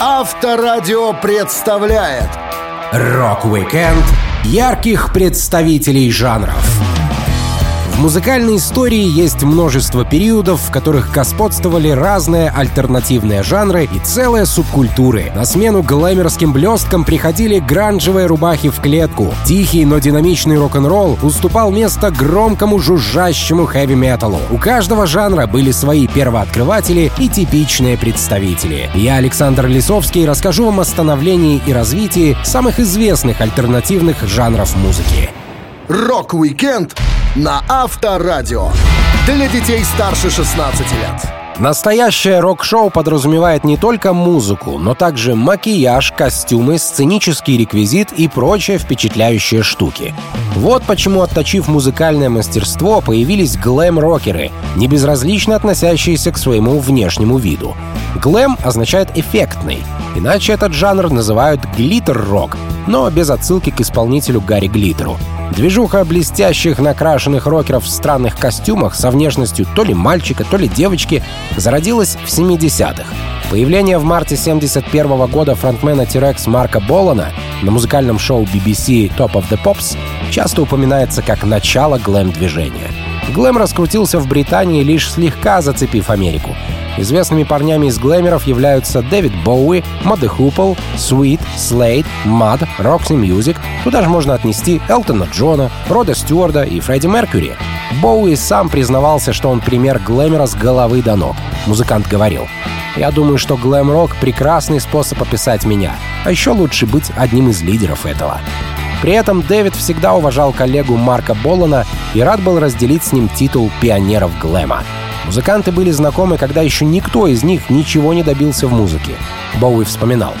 Авторадио представляет Рок-викенд ярких представителей жанров. В музыкальной истории есть множество периодов, в которых господствовали разные альтернативные жанры и целые субкультуры. На смену глэмерским блесткам приходили гранжевые рубахи в клетку. Тихий, но динамичный рок-н-ролл уступал место громкому жужжащему хэви-металу. У каждого жанра были свои первооткрыватели и типичные представители. Я, Александр Лисовский, расскажу вам о становлении и развитии самых известных альтернативных жанров музыки. Рок-викенд на Авторадио. Для детей старше 16 лет. Настоящее рок-шоу подразумевает не только музыку, но также макияж, костюмы, сценический реквизит и прочие впечатляющие штуки. Вот почему, отточив музыкальное мастерство, появились глэм-рокеры, не безразлично относящиеся к своему внешнему виду. Глэм означает «эффектный», иначе этот жанр называют глиттер-рок, но без отсылки к исполнителю Гарри Глиттеру. Движуха блестящих накрашенных рокеров в странных костюмах со внешностью то ли мальчика, то ли девочки зародилась в 70-х. Появление в марте 71 -го года фронтмена T-Rex Марка Болана на музыкальном шоу BBC Top of the Pops часто упоминается как начало глэм-движения. Глэм раскрутился в Британии, лишь слегка зацепив Америку. Известными парнями из глэмеров являются Дэвид Боуи, Модде Хупл, Sweet, Slade, Мад, Roxy Music. Туда же можно отнести Элтона Джона, Рода Стюарда и Фредди Меркьюри. Боуи сам признавался, что он пример глэмера с головы до ног. Музыкант говорил, «Я думаю, что глэм-рок — прекрасный способ описать меня, а еще лучше быть одним из лидеров этого». При этом Дэвид всегда уважал коллегу Марка Боллана и рад был разделить с ним титул пионеров глэма. Музыканты были знакомы, когда еще никто из них ничего не добился в музыке. Боуи вспоминал.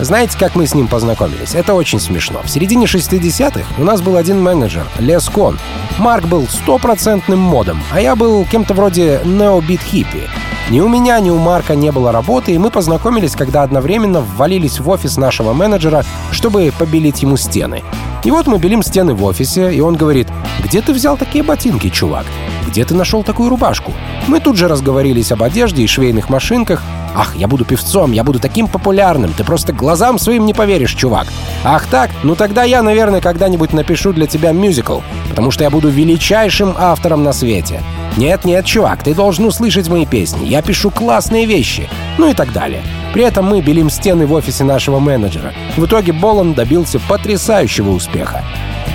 Знаете, как мы с ним познакомились? Это очень смешно. В середине 60-х у нас был один менеджер, Лес Кон. Марк был стопроцентным модом, а я был кем-то вроде необит-хиппи. Ни у меня, ни у Марка не было работы, и мы познакомились, когда одновременно ввалились в офис нашего менеджера, чтобы побелить ему стены. И вот мы белим стены в офисе, и он говорит, «Где ты взял такие ботинки, чувак? Где ты нашел такую рубашку?» Мы тут же разговорились об одежде и швейных машинках. «Ах, я буду певцом, я буду таким популярным, ты просто глазам своим не поверишь, чувак!» «Ах так? Ну тогда я, наверное, когда-нибудь напишу для тебя мюзикл, потому что я буду величайшим автором на свете. «Нет-нет, чувак, ты должен услышать мои песни. Я пишу классные вещи». Ну и так далее. При этом мы белим стены в офисе нашего менеджера. В итоге Болан добился потрясающего успеха.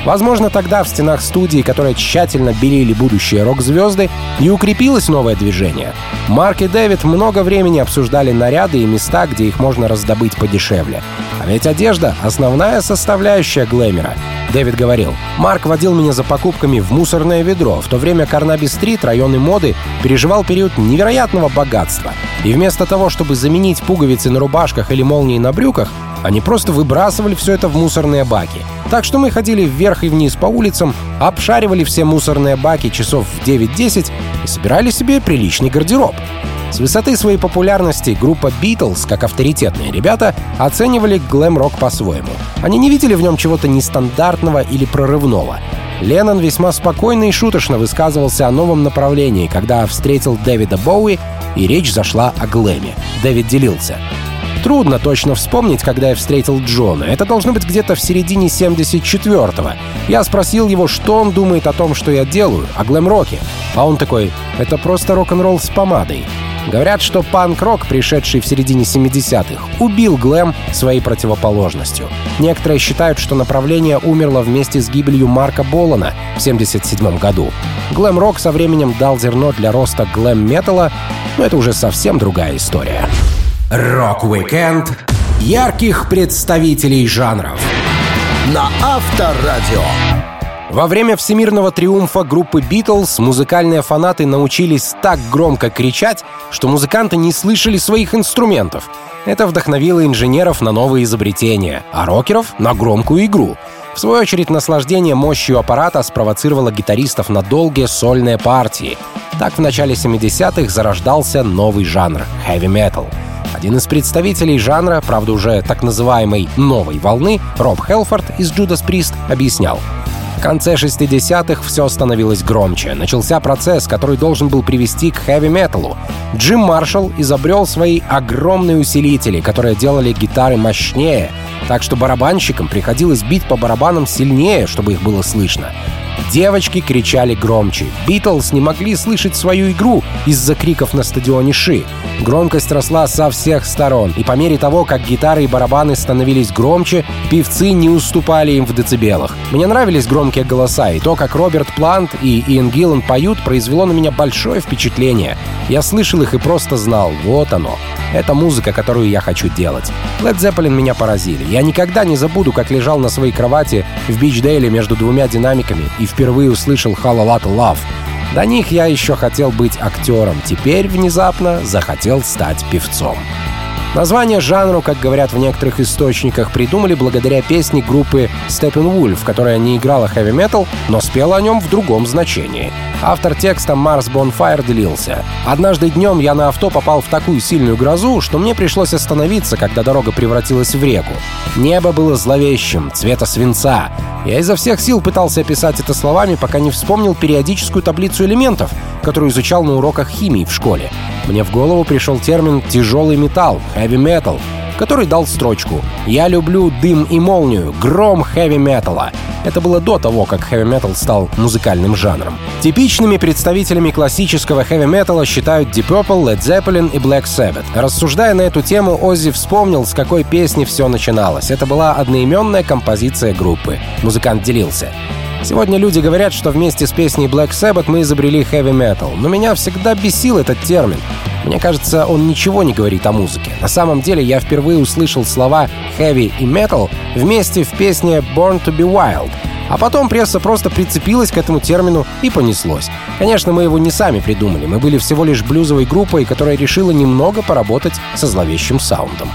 Возможно, тогда в стенах студии, которые тщательно белили будущие рок-звезды, и укрепилось новое движение. Марк и Дэвид много времени обсуждали наряды и места, где их можно раздобыть подешевле. А ведь одежда — основная составляющая глэмера. Дэвид говорил, «Марк водил меня за покупками в мусорное ведро, в то время Карнаби-стрит, районы моды, переживал период невероятного богатства. И вместо того, чтобы заменить пуговицы на рубашках или молнии на брюках, они просто выбрасывали все это в мусорные баки. Так что мы ходили вверх и вниз по улицам, обшаривали все мусорные баки часов в 9-10 и собирали себе приличный гардероб. С высоты своей популярности группа Beatles, как авторитетные ребята, оценивали глэм-рок по-своему. Они не видели в нем чего-то нестандартного или прорывного. Леннон весьма спокойно и шуточно высказывался о новом направлении, когда встретил Дэвида Боуи, и речь зашла о глэме. Дэвид делился. Трудно точно вспомнить, когда я встретил Джона. Это должно быть где-то в середине 74-го. Я спросил его, что он думает о том, что я делаю, о глэм-роке. А он такой, это просто рок-н-ролл с помадой. Говорят, что панк-рок, пришедший в середине 70-х, убил глэм своей противоположностью. Некоторые считают, что направление умерло вместе с гибелью Марка Болана в 77 году. Глэм-рок со временем дал зерно для роста глэм-металла, но это уже совсем другая история. Рок-викенд ярких представителей жанров на Авторадио. Во время всемирного триумфа группы «Битлз» музыкальные фанаты научились так громко кричать, что музыканты не слышали своих инструментов. Это вдохновило инженеров на новые изобретения, а рокеров — на громкую игру. В свою очередь, наслаждение мощью аппарата спровоцировало гитаристов на долгие сольные партии. Так в начале 70-х зарождался новый жанр — хэви-метал. Один из представителей жанра, правда уже так называемой «новой волны», Роб Хелфорд из Judas Priest, объяснял — В конце 60-х все становилось громче. Начался процесс, который должен был привести к хэви-металу. Джим Маршалл изобрел свои огромные усилители, которые делали гитары мощнее, так что барабанщикам приходилось бить по барабанам сильнее, чтобы их было слышно. Девочки кричали громче. Битлз не могли слышать свою игру из-за криков на стадионе Ши. Громкость росла со всех сторон, и по мере того, как гитары и барабаны становились громче, певцы не уступали им в децибелах. Мне нравились громкие голоса, и то, как Роберт Плант и Иэн Гиллан поют, произвело на меня большое впечатление. Я слышал их и просто знал, вот оно. Это музыка, которую я хочу делать. Led Zeppelin меня поразили. Я никогда не забуду, как лежал на своей кровати в Бичдейле между двумя динамиками и впервые услышал «Hall a Lot Love». До них я еще хотел быть актером, теперь внезапно захотел стать певцом. Название жанру, как говорят в некоторых источниках, придумали благодаря песне группы Steppenwolf, которая не играла хэви-метал, но спела о нем в другом значении. Автор текста Марс Bonfire делился. «Однажды днем я на авто попал в такую сильную грозу, что мне пришлось остановиться, когда дорога превратилась в реку. Небо было зловещим, цвета свинца. Я изо всех сил пытался описать это словами, пока не вспомнил периодическую таблицу элементов, которую изучал на уроках химии в школе. Мне в голову пришел термин «тяжелый металл», metal, который дал строчку «Я люблю дым и молнию, гром хэви-металла». Это было до того, как хэви-метал стал музыкальным жанром. Типичными представителями классического хэви-металла считают Deep Purple, Led Zeppelin и Black Sabbath. Рассуждая на эту тему, Оззи вспомнил, с какой песни все начиналось. Это была одноименная композиция группы. Музыкант делился. Сегодня люди говорят, что вместе с песней Black Sabbath мы изобрели heavy metal, но меня всегда бесил этот термин. Мне кажется, он ничего не говорит о музыке. На самом деле я впервые услышал слова heavy и metal вместе в песне Born to be Wild. А потом пресса просто прицепилась к этому термину и понеслось. Конечно, мы его не сами придумали. Мы были всего лишь блюзовой группой, которая решила немного поработать со зловещим саундом.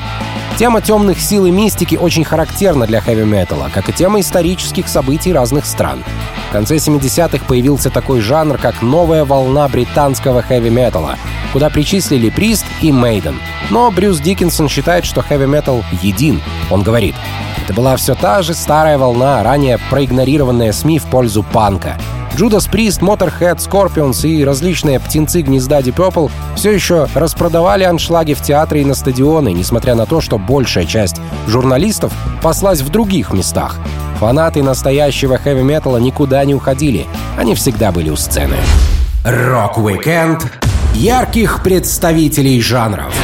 Тема темных сил и мистики очень характерна для хэви-металла, как и тема исторических событий разных стран. В конце 70-х появился такой жанр, как новая волна британского хэви-металла, куда причислили Прист и Мейден. Но Брюс Диккенсон считает, что хэви-метал един. Он говорит, это была все та же старая волна, ранее проигнорированная СМИ в пользу панка. Judas Priest, Motorhead, Scorpions и различные птенцы гнезда Deep Purple все еще распродавали аншлаги в театры и на стадионы, несмотря на то, что большая часть журналистов паслась в других местах. Фанаты настоящего хэви-металла никуда не уходили. Они всегда были у сцены. Рок-викенд ярких представителей жанров.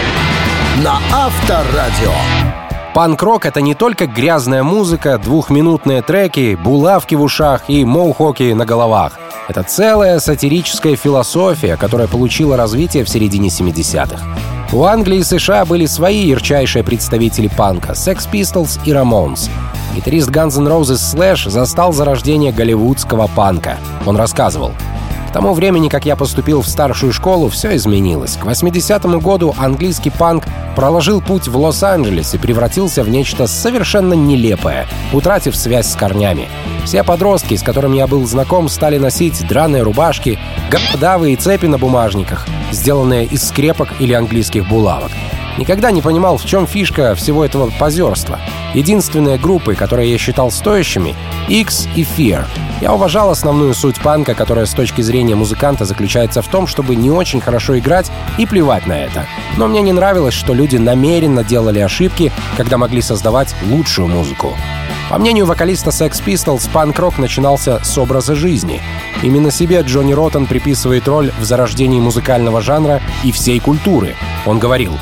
На Авторадио. Панк-рок — это не только грязная музыка, двухминутные треки, булавки в ушах и моухоки на головах. Это целая сатирическая философия, которая получила развитие в середине 70-х. У Англии и США были свои ярчайшие представители панка — Sex Pistols и Ramones. Гитарист Guns N' Roses Slash застал зарождение голливудского панка. Он рассказывал — к тому времени, как я поступил в старшую школу, все изменилось. К 80-му году английский панк проложил путь в Лос-Анджелес и превратился в нечто совершенно нелепое, утратив связь с корнями. Все подростки, с которыми я был знаком, стали носить драные рубашки, гапдавы и цепи на бумажниках, сделанные из скрепок или английских булавок. Никогда не понимал, в чем фишка всего этого позерства. Единственные группы, которые я считал стоящими — X и Fear. Я уважал основную суть панка, которая с точки зрения музыканта заключается в том, чтобы не очень хорошо играть и плевать на это. Но мне не нравилось, что люди намеренно делали ошибки, когда могли создавать лучшую музыку. По мнению вокалиста Sex Pistols, панк-рок начинался с образа жизни. Именно себе Джонни Роттон приписывает роль в зарождении музыкального жанра и всей культуры. Он говорил,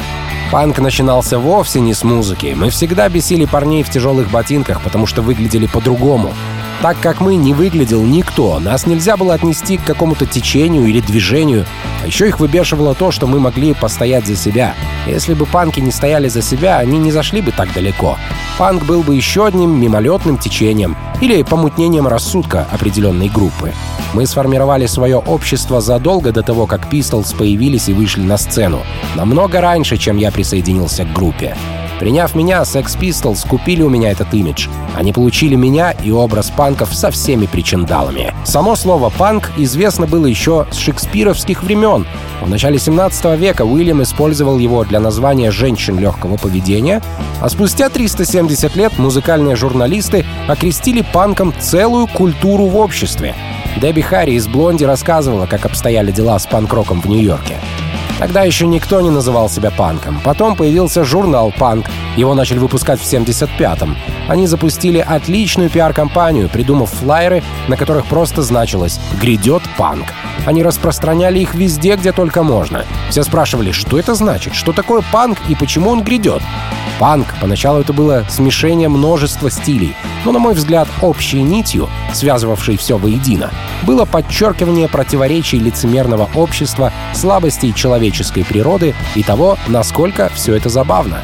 Панк начинался вовсе не с музыки. Мы всегда бесили парней в тяжелых ботинках, потому что выглядели по-другому. Так как мы не выглядел никто, нас нельзя было отнести к какому-то течению или движению. А еще их выбешивало то, что мы могли постоять за себя. Если бы панки не стояли за себя, они не зашли бы так далеко. Панк был бы еще одним мимолетным течением или помутнением рассудка определенной группы. Мы сформировали свое общество задолго до того, как Pistols появились и вышли на сцену. Намного раньше, чем я присоединился к группе. Приняв меня, Sex Pistols купили у меня этот имидж. Они получили меня и образ панков со всеми причиндалами. Само слово «панк» известно было еще с шекспировских времен. В начале 17 века Уильям использовал его для названия женщин легкого поведения, а спустя 370 лет музыкальные журналисты окрестили панком целую культуру в обществе. Дебби Харри из «Блонди» рассказывала, как обстояли дела с панк-роком в Нью-Йорке. Тогда еще никто не называл себя панком. Потом появился журнал «Панк». Его начали выпускать в 75-м. Они запустили отличную пиар-компанию, придумав флайеры, на которых просто значилось «Грядет панк». Они распространяли их везде, где только можно. Все спрашивали, что это значит, что такое панк и почему он грядет. Панк, поначалу это было смешение множества стилей, но, на мой взгляд, общей нитью, связывавшей все воедино, было подчеркивание противоречий лицемерного общества, слабостей человеческой природы и того, насколько все это забавно.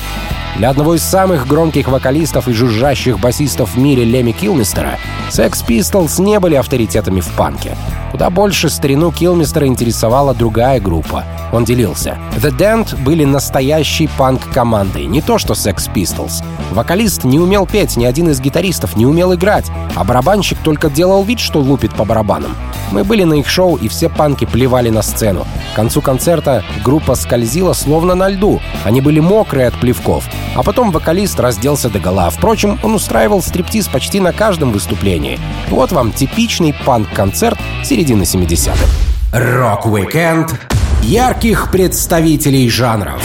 Для одного из самых громких вокалистов и жужжащих басистов в мире Леми Килмистера Sex Pistols не были авторитетами в панке. Куда больше старину Килмистера интересовала другая группа. Он делился. The Dent были настоящей панк-командой, не то что Sex Pistols. Вокалист не умел петь, ни один из гитаристов не умел играть, а барабанщик только делал вид, что лупит по барабанам. Мы были на их шоу, и все панки плевали на сцену. К концу концерта группа скользила словно на льду. Они были мокрые от плевков. А потом вокалист разделся до гола. Впрочем, он устраивал стриптиз почти на каждом выступлении. Вот вам типичный панк-концерт середины 70-х. Рок-викенд ярких представителей жанров.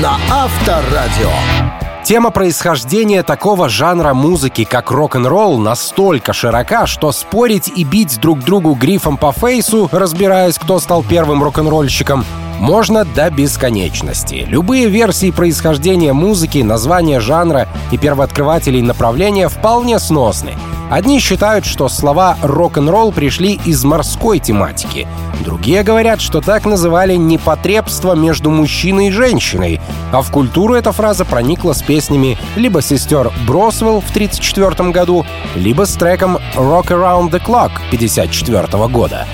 На Авторадио. Тема происхождения такого жанра музыки, как рок-н-ролл, настолько широка, что спорить и бить друг другу грифом по фейсу, разбираясь, кто стал первым рок-н-ролльщиком, можно до бесконечности. Любые версии происхождения музыки, названия жанра и первооткрывателей направления вполне сносны. Одни считают, что слова «рок-н-ролл» пришли из морской тематики. Другие говорят, что так называли непотребство между мужчиной и женщиной, а в культуру эта фраза проникла с песнями либо сестер Бросвелл в 1934 году, либо с треком «Rock Around the Clock» 1954 года.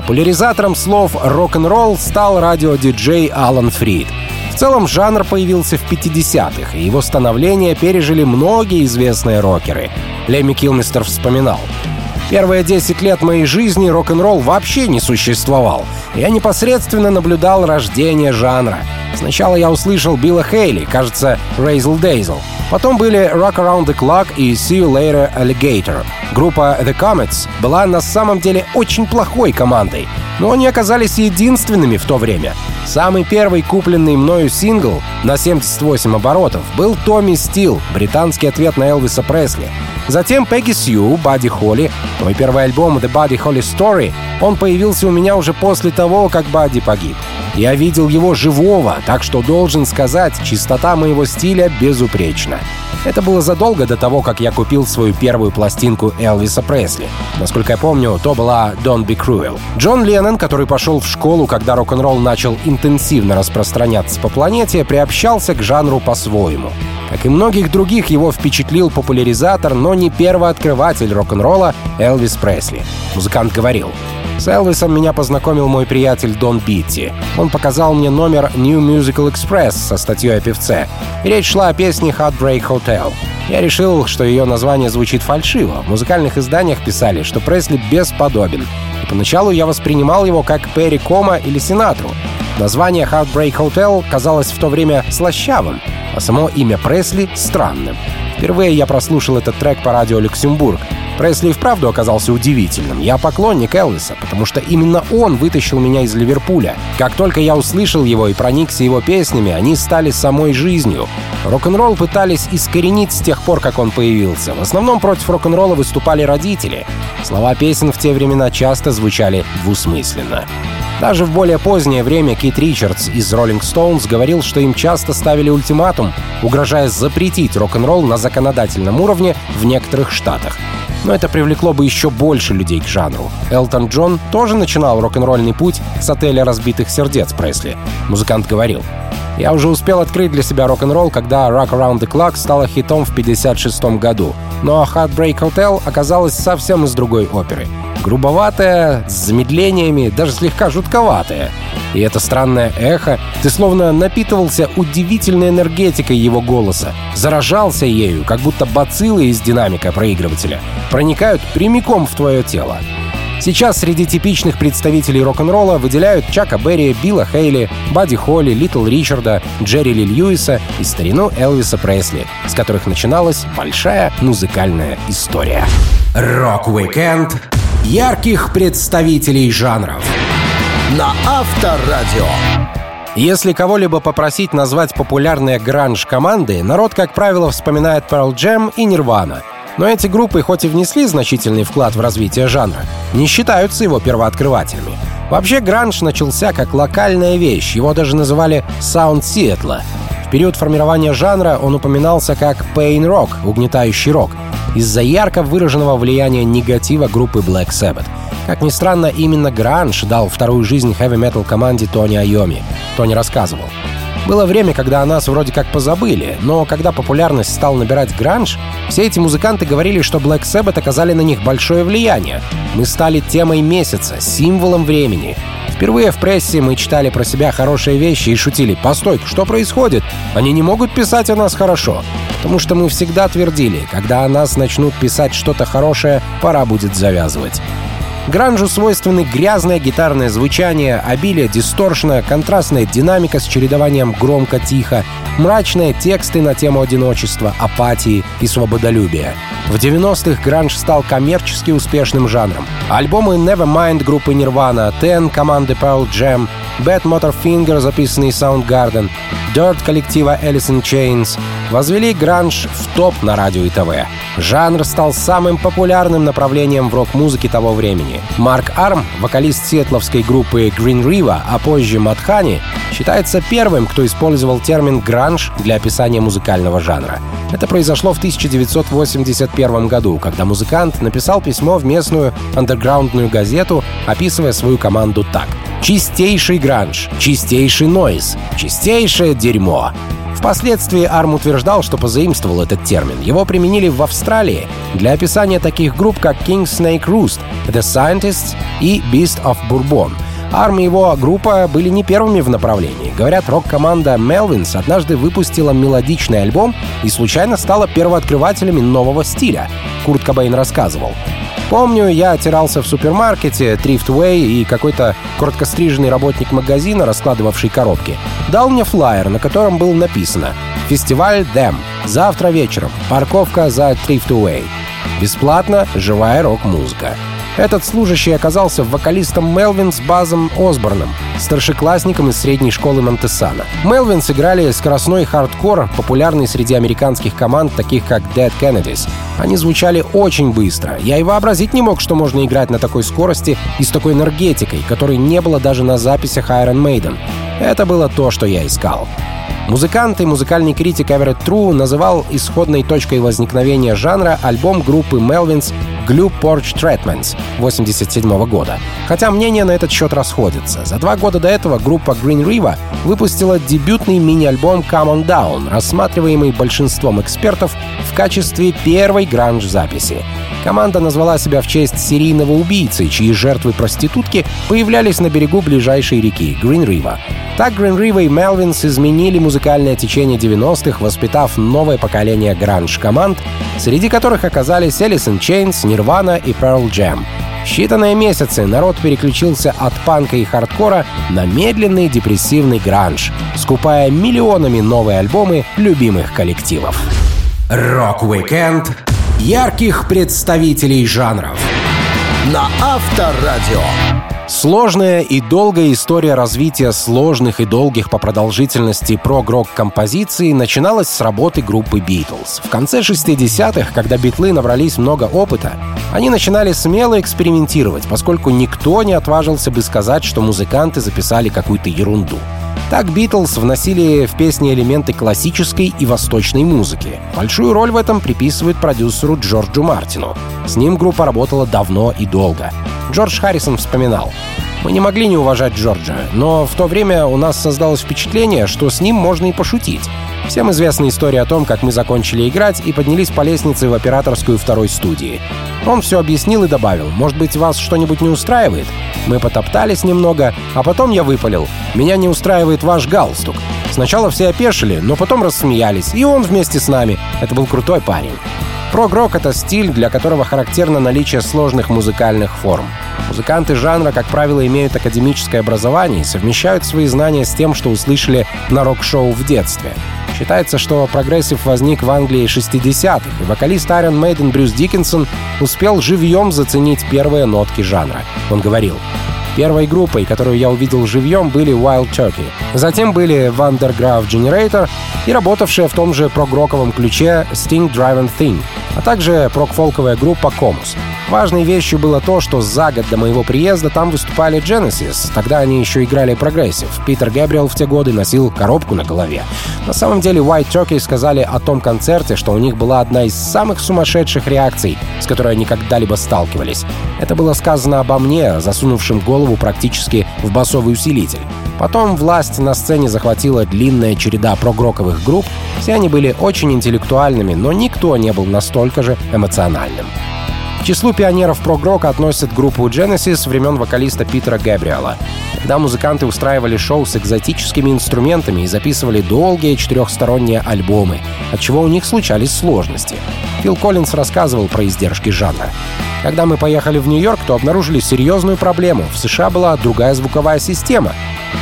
Популяризатором слов «рок-н-ролл» стал радиодиджей Алан Фрид. В целом жанр появился в 50-х, и его становление пережили многие известные рокеры. Лемми Килмистер вспоминал. Первые 10 лет моей жизни рок-н-ролл вообще не существовал. Я непосредственно наблюдал рождение жанра. Сначала я услышал Билла Хейли, кажется, Razzle Dazzle. Потом были Rock Around the Clock и See You Later Alligator. Группа The Comets была на самом деле очень плохой командой, но они оказались единственными в то время. Самый первый купленный мною сингл на 78 оборотов был «Томми Стил», британский ответ на Элвиса Пресли. Затем Пегги Сью, Бадди Холли. Мой первый альбом «The Buddy Holly Story» он появился у меня уже после того, как Бадди погиб. Я видел его живого, так что должен сказать, чистота моего стиля безупречна. Это было задолго до того, как я купил свою первую пластинку Элвиса Пресли. Насколько я помню, то была «Don't Be Cruel». Джон Леннон, который пошел в школу, когда рок-н-ролл начал интенсивно распространяться по планете, приобщался к жанру по-своему. Как и многих других, его впечатлил популяризатор, но не первооткрыватель рок-н-ролла Элвис Пресли. Музыкант говорил, с Элвисом меня познакомил мой приятель Дон Битти. Он показал мне номер New Musical Express со статьей о певце. речь шла о песне Heartbreak Hotel. Я решил, что ее название звучит фальшиво. В музыкальных изданиях писали, что Пресли бесподобен. Поначалу я воспринимал его как Перри Кома или Синатру. Название Heartbreak Hotel казалось в то время слащавым, а само имя Пресли — странным. Впервые я прослушал этот трек по радио «Люксембург». Пресли вправду оказался удивительным. Я поклонник Элвиса, потому что именно он вытащил меня из Ливерпуля. Как только я услышал его и проникся его песнями, они стали самой жизнью. Рок-н-ролл пытались искоренить с тех пор, как он появился. В основном против рок-н-ролла выступали родители. Слова песен в те времена часто звучали двусмысленно. Даже в более позднее время Кит Ричардс из Rolling Stones говорил, что им часто ставили ультиматум, угрожая запретить рок-н-ролл на законодательном уровне в некоторых штатах но это привлекло бы еще больше людей к жанру. Элтон Джон тоже начинал рок-н-ролльный путь с отеля разбитых сердец Пресли. Музыкант говорил, я уже успел открыть для себя рок-н-ролл, когда Rock Around the Clock стала хитом в 1956 году. Но Heartbreak Hotel оказалась совсем из другой оперы. Грубоватая, с замедлениями, даже слегка жутковатая. И это странное эхо, ты словно напитывался удивительной энергетикой его голоса, заражался ею, как будто бациллы из динамика проигрывателя проникают прямиком в твое тело. Сейчас среди типичных представителей рок-н-ролла выделяют Чака Берри, Билла Хейли, Бадди Холли, Литл Ричарда, Джерри Ли Льюиса и старину Элвиса Пресли, с которых начиналась большая музыкальная история. Рок-викенд ярких представителей жанров на Авторадио. Если кого-либо попросить назвать популярные гранж-команды, народ, как правило, вспоминает Pearl Jam и Nirvana — но эти группы, хоть и внесли значительный вклад в развитие жанра, не считаются его первооткрывателями. Вообще, гранж начался как локальная вещь, его даже называли «саунд Сиэтла». Период формирования жанра он упоминался как «pain rock» — угнетающий рок, из-за ярко выраженного влияния негатива группы Black Sabbath. Как ни странно, именно гранж дал вторую жизнь хэви-метал команде Тони Айоми. Тони рассказывал. Было время, когда о нас вроде как позабыли, но когда популярность стал набирать гранж, все эти музыканты говорили, что Black Sabbath оказали на них большое влияние. Мы стали темой месяца, символом времени. Впервые в прессе мы читали про себя хорошие вещи и шутили «Постой, что происходит? Они не могут писать о нас хорошо». Потому что мы всегда твердили, когда о нас начнут писать что-то хорошее, пора будет завязывать. Гранжу свойственны грязное гитарное звучание, обилие дисторшна, контрастная динамика с чередованием громко-тихо, мрачные тексты на тему одиночества, апатии и свободолюбия. В 90-х гранж стал коммерчески успешным жанром. Альбомы Nevermind группы Nirvana, Ten команды Pearl Jam, Bad Motor Finger, записанный Soundgarden, Dirt коллектива Alice in Chains возвели гранж в топ на радио и ТВ. Жанр стал самым популярным направлением в рок-музыке того времени. Марк Арм, вокалист сиэтловской группы Green River, а позже Матхани, считается первым, кто использовал термин «гранж» для описания музыкального жанра. Это произошло в 1981 году, когда музыкант написал письмо в местную андерграундную газету, описывая свою команду так. «Чистейший гранж, чистейший нойз, чистейшее дерьмо». Впоследствии Арм утверждал, что позаимствовал этот термин. Его применили в Австралии для описания таких групп, как King Snake Roost, The Scientists и Beast of Bourbon — Арм и его группа были не первыми в направлении. Говорят, рок-команда Melvins однажды выпустила мелодичный альбом и случайно стала первооткрывателями нового стиля. Курт Кобейн рассказывал. Помню, я отирался в супермаркете Thriftway, и какой-то короткостриженный работник магазина, раскладывавший коробки, дал мне флаер, на котором было написано «Фестиваль Them. Завтра вечером. Парковка за Thriftway. Бесплатно. Живая рок-музыка». Этот служащий оказался вокалистом Melvins Баззом Осборном, старшеклассником из средней школы Монтесана. Melvins играли скоростной хардкор, популярный среди американских команд, таких как Dead Kennedys. Они звучали очень быстро. Я и вообразить не мог, что можно играть на такой скорости и с такой энергетикой, которой не было даже на записях Iron Maiden. Это было то, что я искал. Музыкант и музыкальный критик Эверетт Тру называл исходной точкой возникновения жанра альбом группы Melvins Glue Porch Treatments 1987 года. Хотя мнения на этот счет расходятся. За два года до этого группа Green River выпустила дебютный мини-альбом Come On Down, рассматриваемый большинством экспертов в качестве первой гранж-записи. Команда назвала себя в честь серийного убийцы, чьи жертвы проститутки появлялись на берегу ближайшей реки Green River. Так Green River и Melvins изменили музыкальное течение 90-х, воспитав новое поколение гранж-команд, среди которых оказались Alice in Chains, Nirvana и Pearl Jam. В считанные месяцы народ переключился от панка и хардкора на медленный депрессивный гранж, скупая миллионами новые альбомы любимых коллективов. Рок-викенд ярких представителей жанров на Авторадио. Сложная и долгая история развития сложных и долгих по продолжительности прог-рок композиций начиналась с работы группы Beatles. В конце 60-х, когда битлы набрались много опыта, они начинали смело экспериментировать, поскольку никто не отважился бы сказать, что музыканты записали какую-то ерунду. Так Битлз вносили в песни элементы классической и восточной музыки. Большую роль в этом приписывают продюсеру Джорджу Мартину. С ним группа работала давно и долго. Джордж Харрисон вспоминал. Мы не могли не уважать Джорджа, но в то время у нас создалось впечатление, что с ним можно и пошутить. Всем известна история о том, как мы закончили играть и поднялись по лестнице в операторскую второй студии. Он все объяснил и добавил, может быть, вас что-нибудь не устраивает? Мы потоптались немного, а потом я выпалил. Меня не устраивает ваш галстук. Сначала все опешили, но потом рассмеялись, и он вместе с нами. Это был крутой парень. Прог-рок — это стиль, для которого характерно наличие сложных музыкальных форм. Музыканты жанра, как правило, имеют академическое образование и совмещают свои знания с тем, что услышали на рок-шоу в детстве. Считается, что прогрессив возник в Англии 60-х, и вокалист Iron Maiden Брюс Диккенсон успел живьем заценить первые нотки жанра. Он говорил, Первой группой, которую я увидел живьем, были Wild Turkey. Затем были Van der Graaf Generator и работавшая в том же прог-роковом ключе String Driven Thing, а также прог-фолковая группа Comus. Важной вещью было то, что за год до моего приезда там выступали Genesis. Тогда они еще играли прогрессив. Питер Гэбриэл в те годы носил коробку на голове. На самом деле Wild Turkey сказали о том концерте, что у них была одна из самых сумасшедших реакций, с которой они когда-либо сталкивались. Это было сказано обо мне, засунувшим голову практически в басовый усилитель. Потом власть на сцене захватила длинная череда прогроковых групп. Все они были очень интеллектуальными, но никто не был настолько же эмоциональным. К числу пионеров прогрока относят группу Genesis времен вокалиста Питера Габриэла. Когда музыканты устраивали шоу с экзотическими инструментами и записывали долгие четырехсторонние альбомы, от чего у них случались сложности. Фил Коллинз рассказывал про издержки жанра. Когда мы поехали в Нью-Йорк, то обнаружили серьезную проблему. В США была другая звуковая система.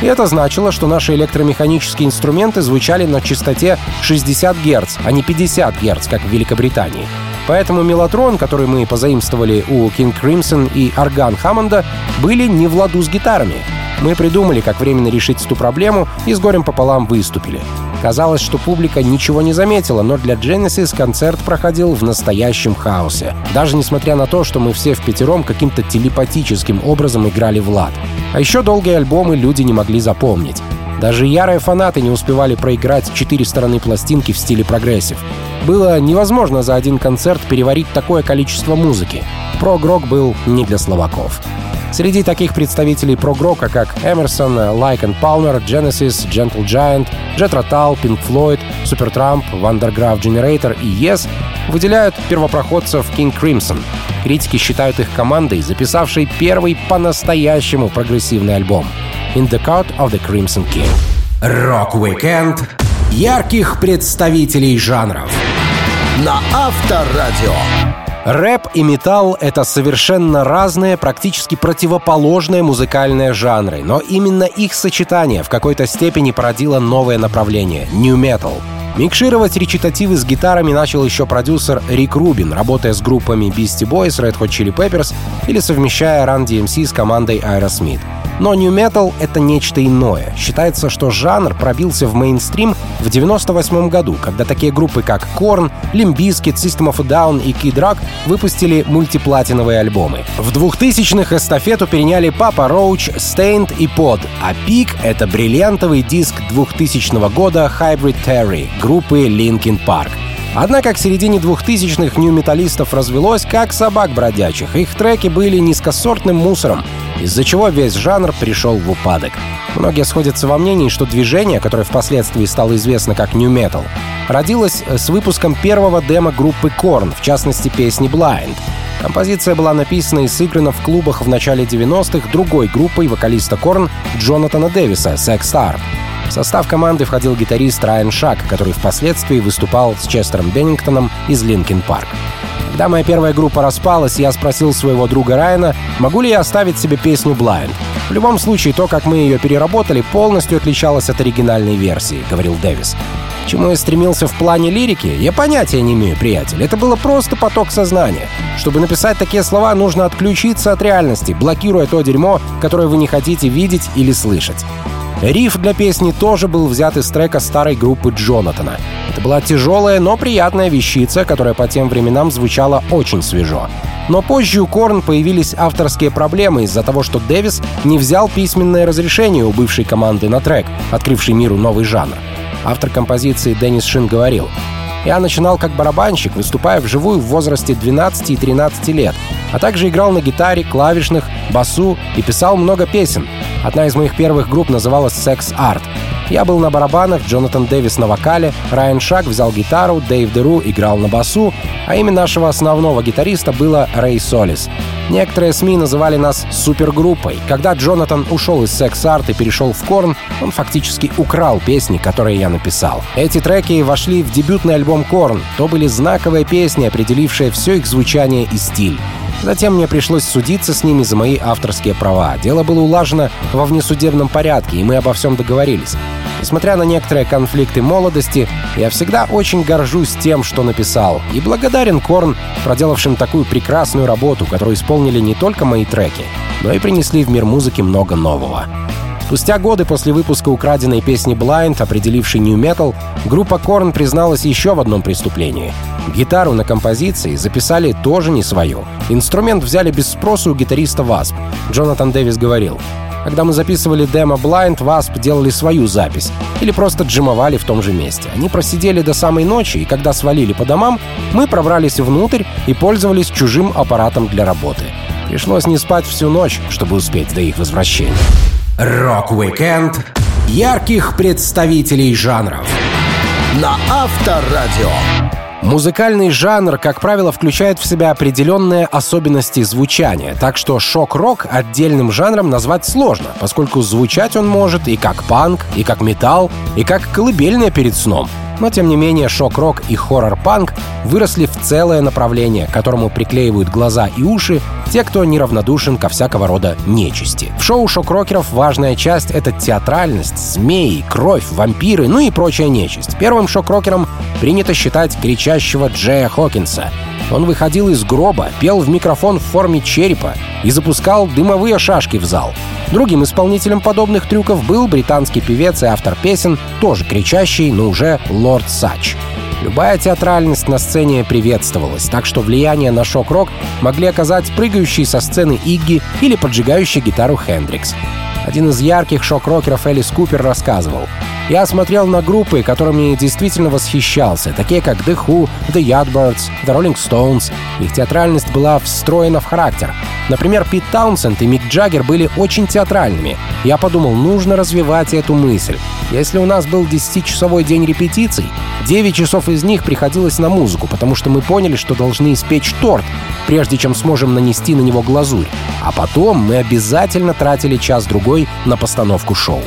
И это значило, что наши электромеханические инструменты звучали на частоте 60 Гц, а не 50 Гц, как в Великобритании. Поэтому мелатрон, который мы позаимствовали у King Crimson и орган Хаммонда, были не в ладу с гитарами. Мы придумали, как временно решить эту проблему, и с горем пополам выступили. Казалось, что публика ничего не заметила, но для Genesis концерт проходил в настоящем хаосе. Даже несмотря на то, что мы все впятером каким-то телепатическим образом играли в лад. А еще долгие альбомы люди не могли запомнить. Даже ярые фанаты не успевали проиграть четыре стороны пластинки в стиле прогрессив. Было невозможно за один концерт переварить такое количество музыки. Прог-рок был не для слабаков. Среди таких представителей прог-рока, как Emerson, Lake & Palmer, Genesis, Gentle Giant, Jethro Tull, Pink Floyd, Supertramp, Van der Graaf Generator и Yes, выделяют первопроходцев King Crimson. Критики считают их командой, записавшей первый по-настоящему прогрессивный альбом «In the Court of the Crimson King». Рок-викенд ярких представителей жанров на Авторадио. Рэп и металл — это совершенно разные, практически противоположные музыкальные жанры, но именно их сочетание в какой-то степени породило новое направление — Metal — Микшировать речитативы с гитарами начал еще продюсер Рик Рубин, работая с группами Beastie Boys, Red Hot Chili Peppers или совмещая Run DMC с командой Aerosmith. Но New Metal — это нечто иное. Считается, что жанр пробился в мейнстрим в 98 году, когда такие группы, как Korn, Limp System of a Down и Kid Rock выпустили мультиплатиновые альбомы. В 2000-х эстафету переняли Papa Roach, Stained и Pod, а пик — это бриллиантовый диск 2000 года Hybrid Theory группы Linkin Park. Однако к середине 2000-х нью-металлистов развелось как собак бродячих. Их треки были низкосортным мусором, из-за чего весь жанр пришел в упадок. Многие сходятся во мнении, что движение, которое впоследствии стало известно как New Metal, родилось с выпуском первого демо группы Korn, в частности песни Blind. Композиция была написана и сыграна в клубах в начале 90-х другой группой вокалиста Корн Джонатана Дэвиса «Sex Star». В состав команды входил гитарист Райан Шак, который впоследствии выступал с Честером Беннингтоном из Linkin Park. Когда моя первая группа распалась, я спросил своего друга Райана, могу ли я оставить себе песню Blind. В любом случае, то, как мы ее переработали, полностью отличалось от оригинальной версии, говорил Дэвис. Чему я стремился в плане лирики, я понятия не имею, приятель. Это было просто поток сознания. Чтобы написать такие слова, нужно отключиться от реальности, блокируя то дерьмо, которое вы не хотите видеть или слышать. Риф для песни тоже был взят из трека старой группы Джонатана. Это была тяжелая, но приятная вещица, которая по тем временам звучала очень свежо. Но позже у Корн появились авторские проблемы из-за того, что Дэвис не взял письменное разрешение у бывшей команды на трек, открывший миру новый жанр. Автор композиции Деннис Шин говорил, я начинал как барабанщик, выступая вживую в возрасте 12 и 13 лет, а также играл на гитаре, клавишных, басу и писал много песен. Одна из моих первых групп называлась Sex Art. Я был на барабанах, Джонатан Дэвис на вокале, Райан Шак взял гитару, Дэйв Деру играл на басу, а имя нашего основного гитариста было Рэй Солис. Некоторые СМИ называли нас супергруппой. Когда Джонатан ушел из Sex Art и перешел в Корн, он фактически украл песни, которые я написал. Эти треки вошли в дебютный альбом Корн. То были знаковые песни, определившие все их звучание и стиль. Затем мне пришлось судиться с ними за мои авторские права. Дело было улажено во внесудебном порядке, и мы обо всем договорились. Несмотря на некоторые конфликты молодости, я всегда очень горжусь тем, что написал, и благодарен Корн, проделавшим такую прекрасную работу, которую исполнили не только мои треки, но и принесли в мир музыки много нового. Спустя годы после выпуска украденной песни Blind, определившей New Metal, группа Korn призналась еще в одном преступлении. Гитару на композиции записали тоже не свою. Инструмент взяли без спроса у гитариста W.A.S.P.. Джонатан Дэвис говорил, когда мы записывали демо Blind, W.A.S.P. делали свою запись. Или просто джемовали в том же месте. Они просидели до самой ночи, и когда свалили по домам, мы пробрались внутрь и пользовались чужим аппаратом для работы. Пришлось не спать всю ночь, чтобы успеть до их возвращения. Рок-викенд ярких представителей жанров. На Авторадио. Музыкальный жанр, как правило, включает в себя определенные особенности звучания, так что шок-рок отдельным жанром назвать сложно, поскольку звучать он может и как панк, и как металл, и как колыбельная перед сном. Но, тем не менее, шок-рок и хоррор-панк выросли в целое направление, к которому приклеивают глаза и уши те, кто неравнодушен ко всякого рода нечисти. В шоу шок-рокеров важная часть — это театральность, змеи, кровь, вампиры, ну и прочая нечисть. Первым шок-рокером принято считать кричащего Джея Хокинса. Он выходил из гроба, пел в микрофон в форме черепа и запускал дымовые шашки в зал. Другим исполнителем подобных трюков был британский певец и автор песен, тоже кричащий, но уже Лорд Сач. Любая театральность на сцене приветствовалась, так что влияние на шок-рок могли оказать прыгающие со сцены Игги или поджигающий гитару Хендрикс. Один из ярких шок-рокеров Элис Купер рассказывал. «Я смотрел на группы, которыми действительно восхищался, такие как The Who, The Yardbirds, The Rolling Stones. Их театральность была встроена в характер. Например, Пит Таунсенд и Мик Джаггер были очень театральными. Я подумал, нужно развивать эту мысль. Если у нас был 10-часовой день репетиций, 9 часов из них приходилось на музыку, потому что мы поняли, что должны испечь торт, прежде чем сможем нанести на него глазурь. А потом мы обязательно тратили час-другой на постановку шоу.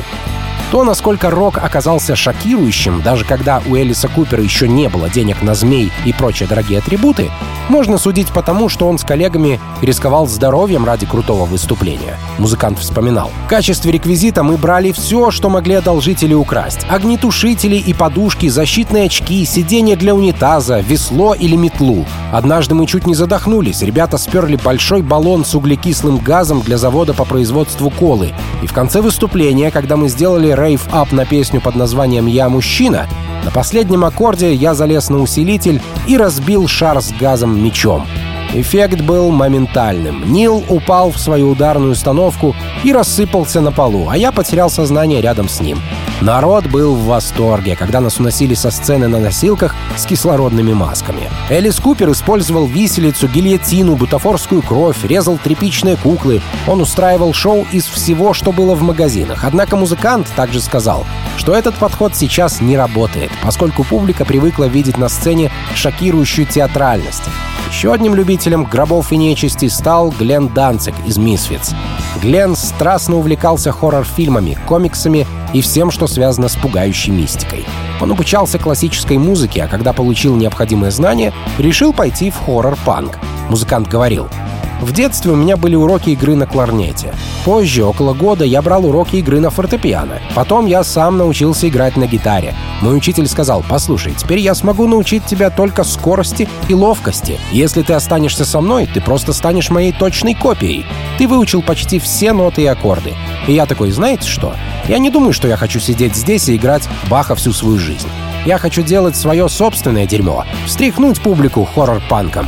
То, насколько рок оказался шокирующим, даже когда у Элиса Купера еще не было денег на змей и прочие дорогие атрибуты, можно судить по тому, что он с коллегами рисковал здоровьем ради крутого выступления. Музыкант вспоминал. В качестве реквизита мы брали все, что могли одолжить или украсть. Огнетушители и подушки, защитные очки, сиденье для унитаза, весло или метлу. Однажды мы чуть не задохнулись. Ребята сперли большой баллон с углекислым газом для завода по производству колы. И в конце выступления, когда мы сделали рейв-ап на песню под названием «Я мужчина», на последнем аккорде я залез на усилитель и разбил шар с газом мечом. Эффект был моментальным. Нил упал в свою ударную установку и рассыпался на полу, а я потерял сознание рядом с ним. Народ был в восторге, когда нас уносили со сцены на носилках с кислородными масками. Элис Купер использовал виселицу, гильотину, бутафорскую кровь, резал тряпичные куклы. Он устраивал шоу из всего, что было в магазинах. Однако музыкант также сказал, что этот подход сейчас не работает, поскольку публика привыкла видеть на сцене шокирующую театральность. Еще одним любителем гробов и нечисти стал Глен Данцик из «Мисфиц». Глен страстно увлекался хоррор-фильмами, комиксами и всем, что связано с пугающей мистикой. Он обучался классической музыке, а когда получил необходимые знания, решил пойти в хоррор-панк. Музыкант говорил, в детстве у меня были уроки игры на кларнете. Позже, около года, я брал уроки игры на фортепиано. Потом я сам научился играть на гитаре. Мой учитель сказал, послушай, теперь я смогу научить тебя только скорости и ловкости. Если ты останешься со мной, ты просто станешь моей точной копией. Ты выучил почти все ноты и аккорды. И я такой, знаете что? Я не думаю, что я хочу сидеть здесь и играть Баха всю свою жизнь. Я хочу делать свое собственное дерьмо, встряхнуть публику хоррор-панком.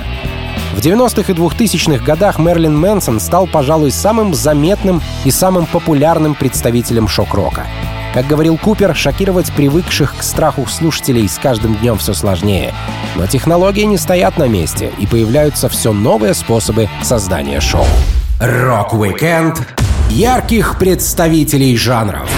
В 90-х и 2000-х годах Мэрилин Мэнсон стал, пожалуй, самым заметным и самым популярным представителем шок-рока. Как говорил Купер, шокировать привыкших к страху слушателей с каждым днем все сложнее. Но технологии не стоят на месте, и появляются все новые способы создания шоу. Рок-викенд ярких представителей жанров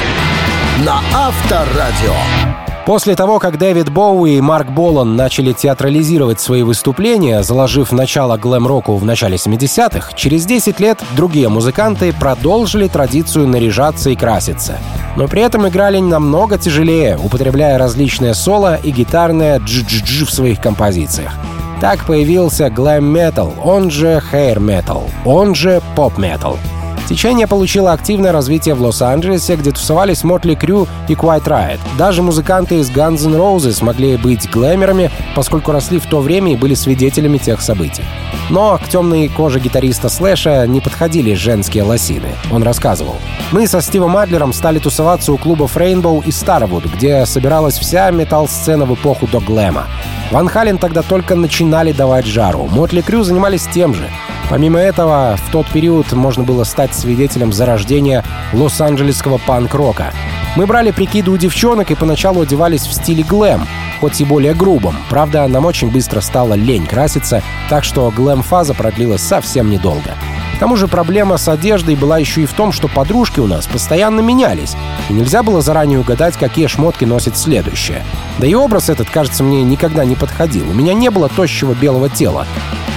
на Авторадио. После того, как Дэвид Боуи и Марк Болан начали театрализировать свои выступления, заложив начало глэм-року в начале 70-х, через 10 лет другие музыканты продолжили традицию наряжаться и краситься. Но при этом играли намного тяжелее, употребляя различные соло и гитарные дж-дж-дж в своих композициях. Так появился глэм-метал, он же хэйр-метал, он же поп-метал — Течение получило активное развитие в Лос-Анджелесе, где тусовались Мотли Крю и Quiet Riot. Даже музыканты из Guns N' Roses могли быть глэмерами, поскольку росли в то время и были свидетелями тех событий. Но к темной коже гитариста Слэша не подходили женские лосины. Он рассказывал. «Мы со Стивом Адлером стали тусоваться у клубов Rainbow и Starwood, где собиралась вся метал-сцена в эпоху до глэма. Ван Хален тогда только начинали давать жару. Мотли Крю занимались тем же. Помимо этого, в тот период можно было стать свидетелем зарождения лос-анджелесского панк-рока. Мы брали прикиды у девчонок и поначалу одевались в стиле глэм, хоть и более грубом. Правда, нам очень быстро стало лень краситься, так что глэм-фаза продлилась совсем недолго. К тому же проблема с одеждой была еще и в том, что подружки у нас постоянно менялись, и нельзя было заранее угадать, какие шмотки носит следующее. Да и образ этот, кажется, мне никогда не подходил. У меня не было тощего белого тела.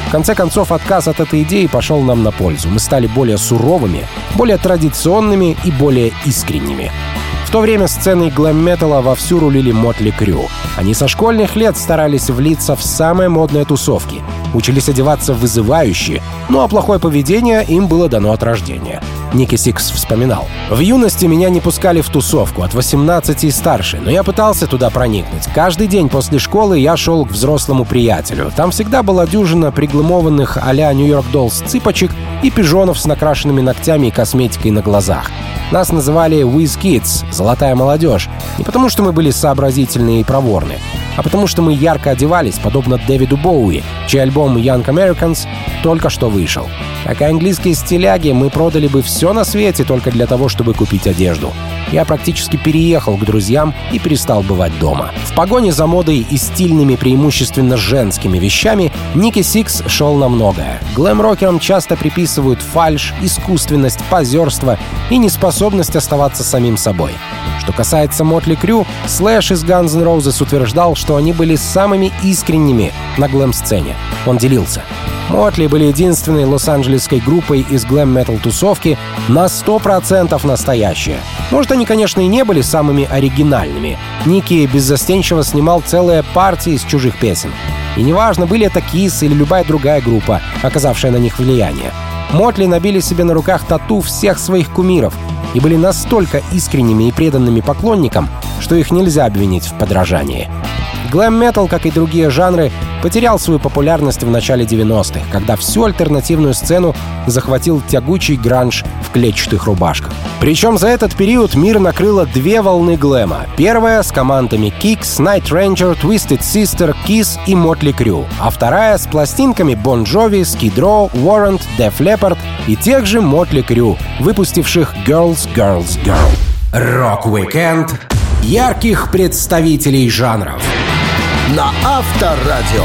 В конце концов, отказ от этой идеи пошел нам на пользу. Мы стали более суровыми, более традиционными и более искренними. В то время сценой глэм-металла вовсю рулили Мотли Крю. Они со школьных лет старались влиться в самые модные тусовки. Учились одеваться вызывающе, ну а плохое поведение им было дано от рождения. Ники Сикс вспоминал. «В юности меня не пускали в тусовку, от 18 и старше, но я пытался туда проникнуть. Каждый день после школы я шел к взрослому приятелю. Там всегда была дюжина приглэмованных а-ля New York Dolls цыпочек и пижонов с накрашенными ногтями и косметикой на глазах. Нас называли Whiz Kids — «Золотая молодежь», не потому что мы были сообразительные и проворны, а потому что мы ярко одевались, подобно Дэвиду Боуи, чей альбом Young Americans только что вышел. Как и английские стиляги, мы продали бы все на свете только для того, чтобы купить одежду. Я практически переехал к друзьям и перестал бывать дома. В погоне за модой и стильными, преимущественно женскими вещами Ники Сикс шел на многое. Глэм-рокерам часто приписывают фальш, искусственность, позерство и неспособность оставаться самим собой. Что касается Mötley Crüe, Слэш из Guns N' Roses утверждал, что они были самыми искренними на глэм-сцене. Он делился. Mötley были единственной лос-анджелесской группой из глэм-метал тусовки на 100% настоящие. Может, они, конечно, и не были самыми оригинальными. Ники беззастенчиво снимал целые партии из чужих песен. И неважно, были это Kiss или любая другая группа, оказавшая на них влияние. Mötley набили себе на руках тату всех своих кумиров и были настолько искренними и преданными поклонникам, что их нельзя обвинить в подражании. Глэм-метал, как и другие жанры, потерял свою популярность в начале 90-х, когда всю альтернативную сцену захватил тягучий гранж в клетчатых рубашках. Причем за этот период мир накрыло две волны глэма. Первая с командами Kicks, Night Ranger, Twisted Sister, Kiss и Motley Crue, а вторая с пластинками Bon Jovi, Skid Row, Warrant, Def Leppard и тех же Motley Crue, выпустивших Girls, Girls, Girls. Рок-викенд ярких представителей жанров на Авторадио.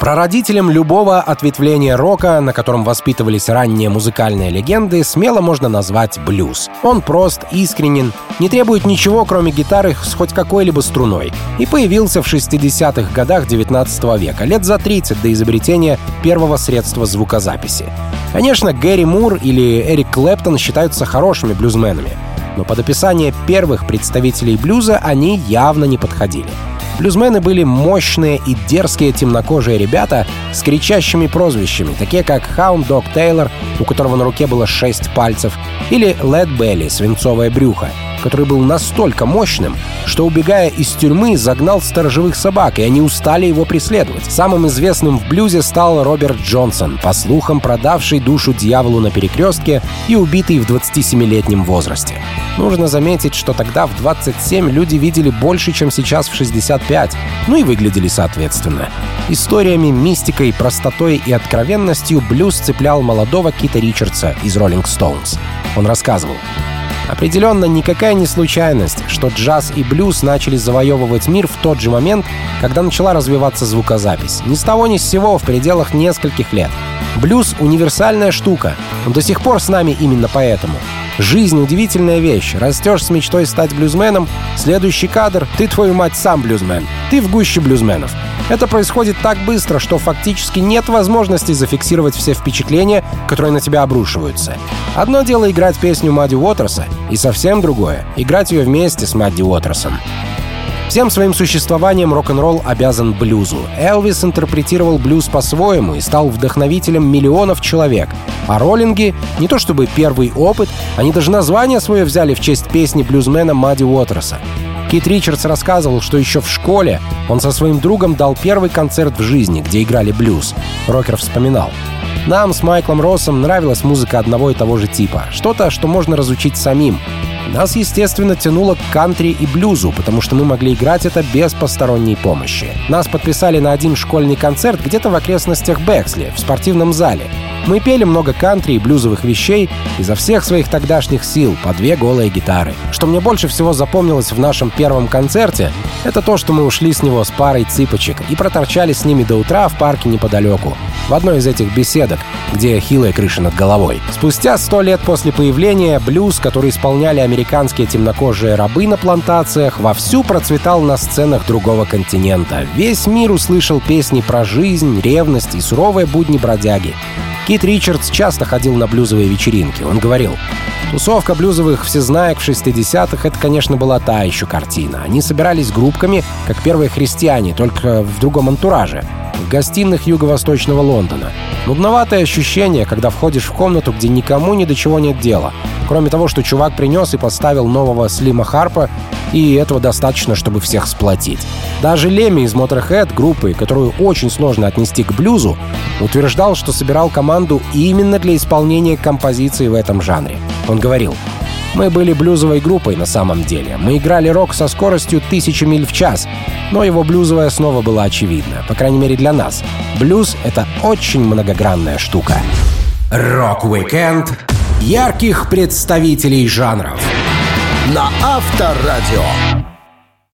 Прародителем любого ответвления рока, на котором воспитывались ранние музыкальные легенды, смело можно назвать блюз. Он прост, искренен, не требует ничего, кроме гитары с хоть какой-либо струной, и появился в 60-х годах 19 века, лет за 30 до изобретения первого средства звукозаписи. Конечно, Гэри Мур или Эрик Клэптон считаются хорошими блюзменами, но под описание первых представителей блюза они явно не подходили. Блюзмены были мощные и дерзкие темнокожие ребята с кричащими прозвищами, такие как Hound Dog Taylor, у которого на руке было шесть пальцев, или Led Belly, свинцовое брюхо, который был настолько мощным, что, убегая из тюрьмы, загнал сторожевых собак, и они устали его преследовать. Самым известным в блюзе стал Роберт Джонсон, по слухам продавший душу дьяволу на перекрестке и убитый в 27-летнем возрасте. Нужно заметить, что тогда в 27 люди видели больше, чем сейчас в 65, ну и выглядели соответственно. Историями, мистикой, простотой и откровенностью блюз цеплял молодого Кита Ричардса из Rolling Stones. Он рассказывал, Определенно никакая не случайность, что джаз и блюз начали завоевывать мир в тот же момент, когда начала развиваться звукозапись. Ни с того ни с сего в пределах нескольких лет. Блюз — универсальная штука. Он до сих пор с нами именно поэтому. Жизнь — удивительная вещь. Растешь с мечтой стать блюзменом, следующий кадр — ты, твою мать, сам блюзмен. Ты в гуще блюзменов. Это происходит так быстро, что фактически нет возможности зафиксировать все впечатления, которые на тебя обрушиваются. Одно дело играть песню Мадди Уотерса, и совсем другое — играть ее вместе с Мадди Уотерсом. Всем своим существованием рок-н-ролл обязан блюзу. Элвис интерпретировал блюз по-своему и стал вдохновителем миллионов человек. А роллинги — не то чтобы первый опыт, они даже название свое взяли в честь песни блюзмена Мадди Уотерса. Кит Ричардс рассказывал, что еще в школе он со своим другом дал первый концерт в жизни, где играли блюз. Рокер вспоминал. Нам с Майклом Россом нравилась музыка одного и того же типа. Что-то, что можно разучить самим. Нас, естественно, тянуло к кантри и блюзу, потому что мы могли играть это без посторонней помощи. Нас подписали на один школьный концерт где-то в окрестностях Бексли, в спортивном зале. Мы пели много кантри и блюзовых вещей изо всех своих тогдашних сил по две голые гитары. Что мне больше всего запомнилось в нашем первом концерте, это то, что мы ушли с него с парой цыпочек и проторчали с ними до утра в парке неподалеку, в одной из этих беседок, где хилая крыша над головой. Спустя сто лет после появления блюз, который исполняли американские темнокожие рабы на плантациях, вовсю процветал на сценах другого континента. Весь мир услышал песни про жизнь, ревность и суровые будни бродяги. Кит Ричардс часто ходил на блюзовые вечеринки. Он говорил, Тусовка блюзовых всезнаек в 60-х — это, конечно, была та еще картина. Они собирались группками, как первые христиане, только в другом антураже в гостиных юго-восточного Лондона. Нудноватое ощущение, когда входишь в комнату, где никому ни до чего нет дела. Кроме того, что чувак принес и поставил нового Слима Харпа, и этого достаточно, чтобы всех сплотить. Даже Леми из Motorhead, группы, которую очень сложно отнести к блюзу, утверждал, что собирал команду именно для исполнения композиции в этом жанре. Он говорил, мы были блюзовой группой на самом деле. Мы играли рок со скоростью тысячи миль в час, но его блюзовая основа была очевидна, по крайней мере для нас. Блюз — это очень многогранная штука. Рок-викенд ярких представителей жанров на Авторадио.